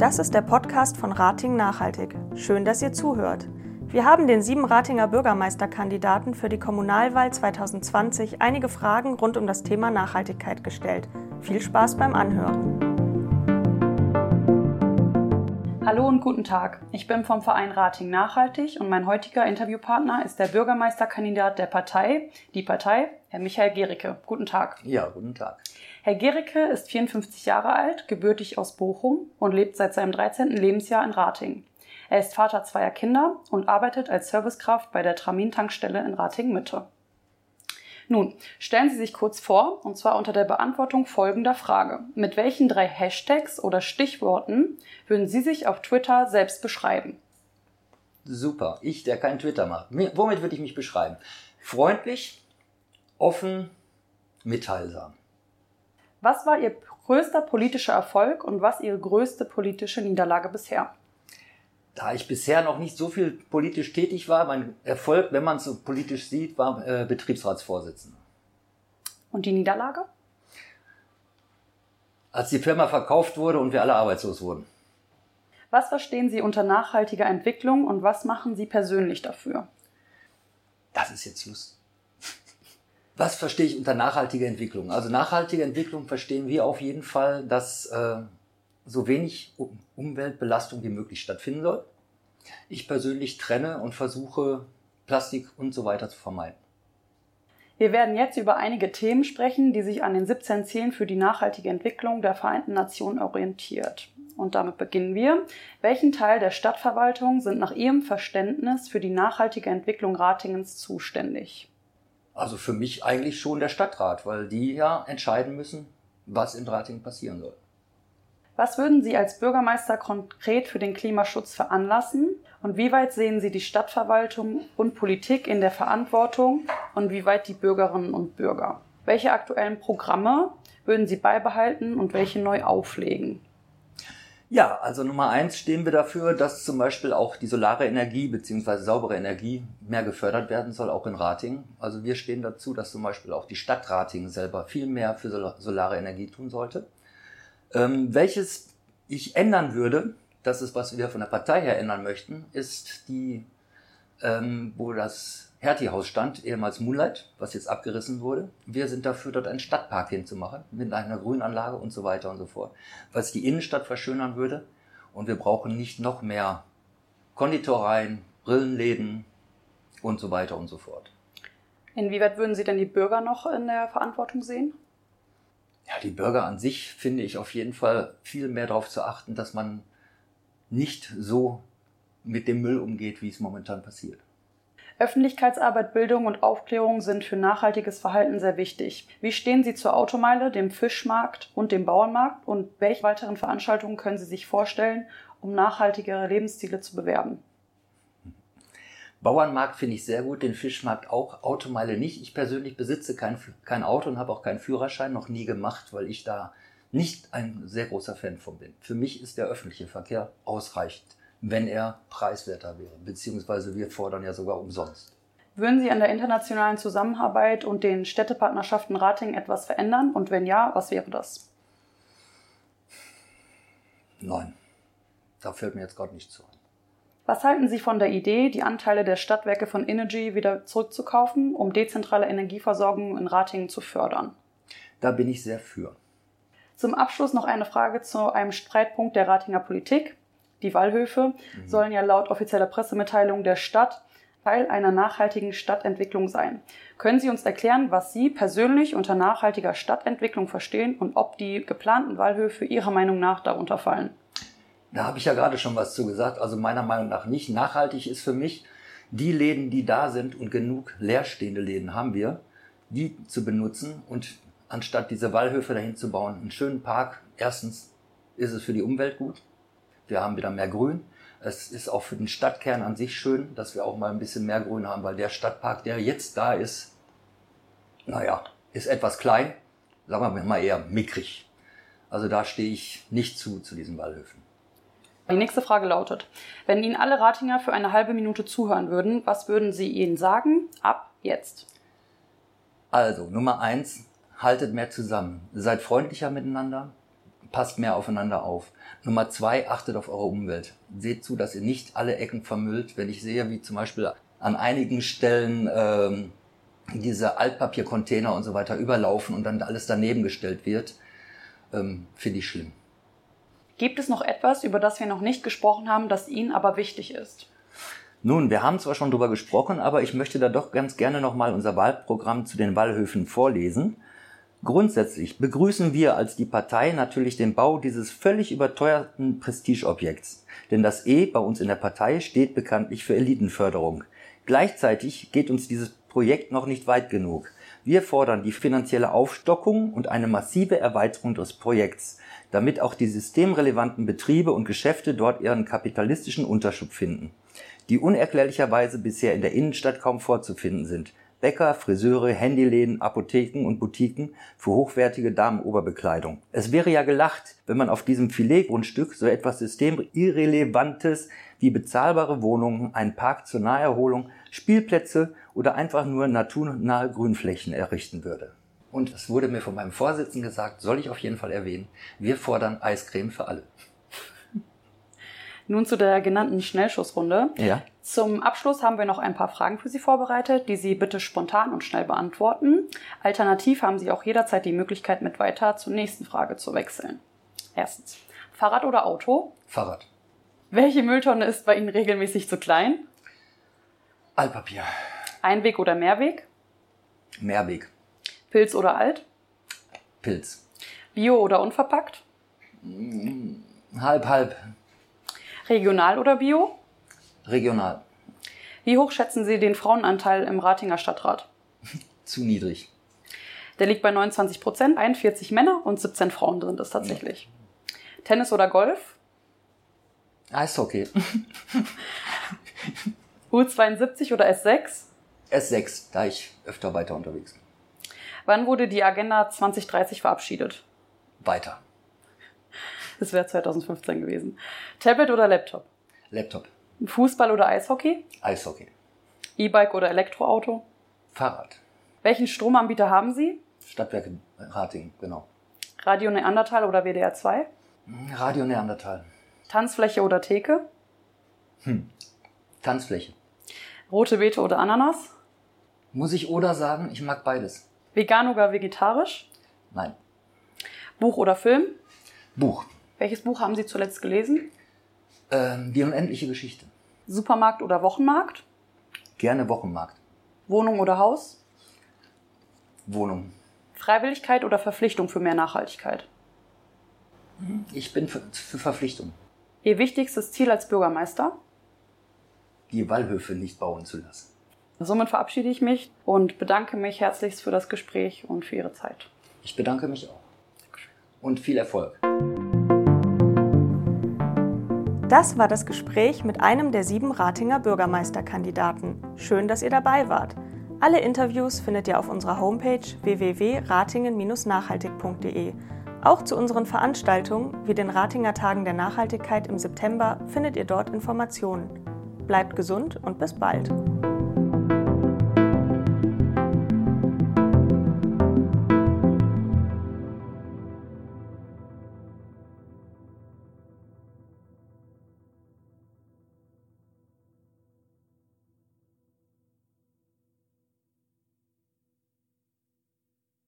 Das ist der Podcast von Rating Nachhaltig. Schön, dass ihr zuhört. Wir haben den sieben Ratinger Bürgermeisterkandidaten für die Kommunalwahl 2020 einige Fragen rund um das Thema Nachhaltigkeit gestellt. Viel Spaß beim Anhören. Hallo und guten Tag. Ich bin vom Verein Rating Nachhaltig und mein heutiger Interviewpartner ist der Bürgermeisterkandidat der Partei, die Partei, Herr Michael Gericke. Guten Tag. Ja, guten Tag. Herr Gericke ist 54 Jahre alt, gebürtig aus Bochum und lebt seit seinem 13. Lebensjahr in Rating. Er ist Vater zweier Kinder und arbeitet als Servicekraft bei der Tramin-Tankstelle in Rating-Mitte. Nun, stellen Sie sich kurz vor, und zwar unter der Beantwortung folgender Frage. Mit welchen drei Hashtags oder Stichworten würden Sie sich auf Twitter selbst beschreiben? Super. Ich, der kein Twitter macht. Womit würde ich mich beschreiben? Freundlich, offen, mitteilsam. Was war Ihr größter politischer Erfolg und was Ihre größte politische Niederlage bisher? Da ich bisher noch nicht so viel politisch tätig war, mein Erfolg, wenn man es so politisch sieht, war äh, Betriebsratsvorsitzender. Und die Niederlage? Als die Firma verkauft wurde und wir alle arbeitslos wurden. Was verstehen Sie unter nachhaltiger Entwicklung und was machen Sie persönlich dafür? Das ist jetzt lustig. Was verstehe ich unter nachhaltiger Entwicklung? Also nachhaltige Entwicklung verstehen wir auf jeden Fall, dass äh, so wenig Umweltbelastung wie möglich stattfinden soll. Ich persönlich trenne und versuche Plastik und so weiter zu vermeiden. Wir werden jetzt über einige Themen sprechen, die sich an den 17 Zielen für die nachhaltige Entwicklung der Vereinten Nationen orientiert. Und damit beginnen wir. Welchen Teil der Stadtverwaltung sind nach Ihrem Verständnis für die nachhaltige Entwicklung Ratingens zuständig? Also für mich eigentlich schon der Stadtrat, weil die ja entscheiden müssen, was in Ratingen passieren soll. Was würden Sie als Bürgermeister konkret für den Klimaschutz veranlassen? Und wie weit sehen Sie die Stadtverwaltung und Politik in der Verantwortung und wie weit die Bürgerinnen und Bürger? Welche aktuellen Programme würden Sie beibehalten und welche neu auflegen? Ja, also Nummer eins stehen wir dafür, dass zum Beispiel auch die solare Energie beziehungsweise saubere Energie mehr gefördert werden soll, auch in Rating. Also wir stehen dazu, dass zum Beispiel auch die Stadt Rating selber viel mehr für solare Energie tun sollte. Ähm, welches ich ändern würde, das ist, was wir von der Partei her ändern möchten, ist die, ähm, wo das Hertie-Haus stand, ehemals Moonlight, was jetzt abgerissen wurde. Wir sind dafür, dort einen Stadtpark hinzumachen, mit einer Grünanlage und so weiter und so fort. Was die Innenstadt verschönern würde. Und wir brauchen nicht noch mehr Konditoreien, Brillenläden und so weiter und so fort. Inwieweit würden Sie denn die Bürger noch in der Verantwortung sehen? Ja, die Bürger an sich finde ich auf jeden Fall viel mehr darauf zu achten, dass man nicht so mit dem Müll umgeht, wie es momentan passiert. Öffentlichkeitsarbeit, Bildung und Aufklärung sind für nachhaltiges Verhalten sehr wichtig. Wie stehen Sie zur Automeile, dem Fischmarkt und dem Bauernmarkt und welche weiteren Veranstaltungen können Sie sich vorstellen, um nachhaltigere Lebensziele zu bewerben? Bauernmarkt finde ich sehr gut, den Fischmarkt auch, Automeile nicht. Ich persönlich besitze kein, kein Auto und habe auch keinen Führerschein, noch nie gemacht, weil ich da nicht ein sehr großer Fan von bin. Für mich ist der öffentliche Verkehr ausreichend wenn er preiswerter wäre. Beziehungsweise wir fordern ja sogar umsonst. Würden Sie an der internationalen Zusammenarbeit und den Städtepartnerschaften Rating etwas verändern? Und wenn ja, was wäre das? Nein, da fällt mir jetzt gerade nichts zu ein. Was halten Sie von der Idee, die Anteile der Stadtwerke von Energy wieder zurückzukaufen, um dezentrale Energieversorgung in Ratingen zu fördern? Da bin ich sehr für. Zum Abschluss noch eine Frage zu einem Streitpunkt der Ratinger Politik. Die Wallhöfe mhm. sollen ja laut offizieller Pressemitteilung der Stadt Teil einer nachhaltigen Stadtentwicklung sein. Können Sie uns erklären, was Sie persönlich unter nachhaltiger Stadtentwicklung verstehen und ob die geplanten Wallhöfe Ihrer Meinung nach darunter fallen? Da habe ich ja gerade schon was zu gesagt. Also meiner Meinung nach nicht. Nachhaltig ist für mich, die Läden, die da sind und genug leerstehende Läden haben wir, die zu benutzen und anstatt diese Wallhöfe dahin zu bauen, einen schönen Park. Erstens ist es für die Umwelt gut. Wir haben wieder mehr Grün. Es ist auch für den Stadtkern an sich schön, dass wir auch mal ein bisschen mehr Grün haben, weil der Stadtpark, der jetzt da ist, naja, ist etwas klein, sagen wir mal eher mickrig. Also da stehe ich nicht zu, zu diesen Wallhöfen. Die nächste Frage lautet, wenn Ihnen alle Ratinger für eine halbe Minute zuhören würden, was würden Sie ihnen sagen? Ab jetzt. Also, Nummer eins, haltet mehr zusammen. Seid freundlicher miteinander, passt mehr aufeinander auf. Nummer zwei, achtet auf eure Umwelt. Seht zu, dass ihr nicht alle Ecken vermüllt. Wenn ich sehe, wie zum Beispiel an einigen Stellen ähm, diese Altpapiercontainer und so weiter überlaufen und dann alles daneben gestellt wird, ähm, finde ich schlimm. Gibt es noch etwas, über das wir noch nicht gesprochen haben, das Ihnen aber wichtig ist? Nun, wir haben zwar schon drüber gesprochen, aber ich möchte da doch ganz gerne nochmal unser Wahlprogramm zu den Wallhöfen vorlesen. Grundsätzlich begrüßen wir als die Partei natürlich den Bau dieses völlig überteuerten Prestigeobjekts. Denn das E bei uns in der Partei steht bekanntlich für Elitenförderung. Gleichzeitig geht uns dieses Projekt noch nicht weit genug. Wir fordern die finanzielle Aufstockung und eine massive Erweiterung des Projekts, damit auch die systemrelevanten Betriebe und Geschäfte dort ihren kapitalistischen Unterschub finden, die unerklärlicherweise bisher in der Innenstadt kaum vorzufinden sind. Bäcker, Friseure, Handyläden, Apotheken und Boutiquen für hochwertige Damenoberbekleidung. Es wäre ja gelacht, wenn man auf diesem Filetgrundstück so etwas systemirrelevantes wie bezahlbare Wohnungen, einen Park zur Naherholung, Spielplätze oder einfach nur naturnahe Grünflächen errichten würde. Und es wurde mir von meinem Vorsitzenden gesagt, soll ich auf jeden Fall erwähnen, wir fordern Eiscreme für alle. Nun zu der genannten Schnellschussrunde. Ja. Zum Abschluss haben wir noch ein paar Fragen für Sie vorbereitet, die Sie bitte spontan und schnell beantworten. Alternativ haben Sie auch jederzeit die Möglichkeit, mit weiter zur nächsten Frage zu wechseln. Erstens. Fahrrad oder Auto? Fahrrad. Welche Mülltonne ist bei Ihnen regelmäßig zu klein? Altpapier. Einweg oder Mehrweg? Mehrweg. Pilz oder alt? Pilz. Bio oder unverpackt? Halb, halb. Regional oder Bio? Regional. Wie hoch schätzen Sie den Frauenanteil im Ratinger Stadtrat? Zu niedrig. Der liegt bei 29 Prozent, 41 Männer und 17 Frauen sind es tatsächlich. Tennis oder Golf? Eishockey. U72 oder S6? S6, da ich öfter weiter unterwegs bin. Wann wurde die Agenda 2030 verabschiedet? Weiter. Das wäre 2015 gewesen. Tablet oder Laptop? Laptop. Fußball oder Eishockey? Eishockey. E-Bike oder Elektroauto? Fahrrad. Welchen Stromanbieter haben Sie? Stadtwerke Rating, genau. Radio Neandertal oder WDR 2? Radio Neandertal. Tanzfläche oder Theke? Tanzfläche. Rote Beete oder Ananas? Muss ich oder sagen, ich mag beides. Vegan oder vegetarisch? Nein. Buch oder Film? Buch. Welches Buch haben Sie zuletzt gelesen? Ähm, die unendliche Geschichte. Supermarkt oder Wochenmarkt? Gerne Wochenmarkt. Wohnung oder Haus? Wohnung. Freiwilligkeit oder Verpflichtung für mehr Nachhaltigkeit? Ich bin für, für Verpflichtung, Ihr wichtigstes Ziel als Bürgermeister? die Wallhöfe nicht bauen zu lassen. Somit verabschiede ich mich und bedanke mich herzlichst für das Gespräch und für Ihre Zeit. Ich bedanke mich auch. Und viel Erfolg. Das war das Gespräch mit einem der sieben Ratinger Bürgermeisterkandidaten. Schön, dass ihr dabei wart. Alle Interviews findet ihr auf unserer Homepage www.ratingen-nachhaltig.de. Auch zu unseren Veranstaltungen wie den Ratinger Tagen der Nachhaltigkeit im September findet ihr dort Informationen. Bleibt gesund und bis bald.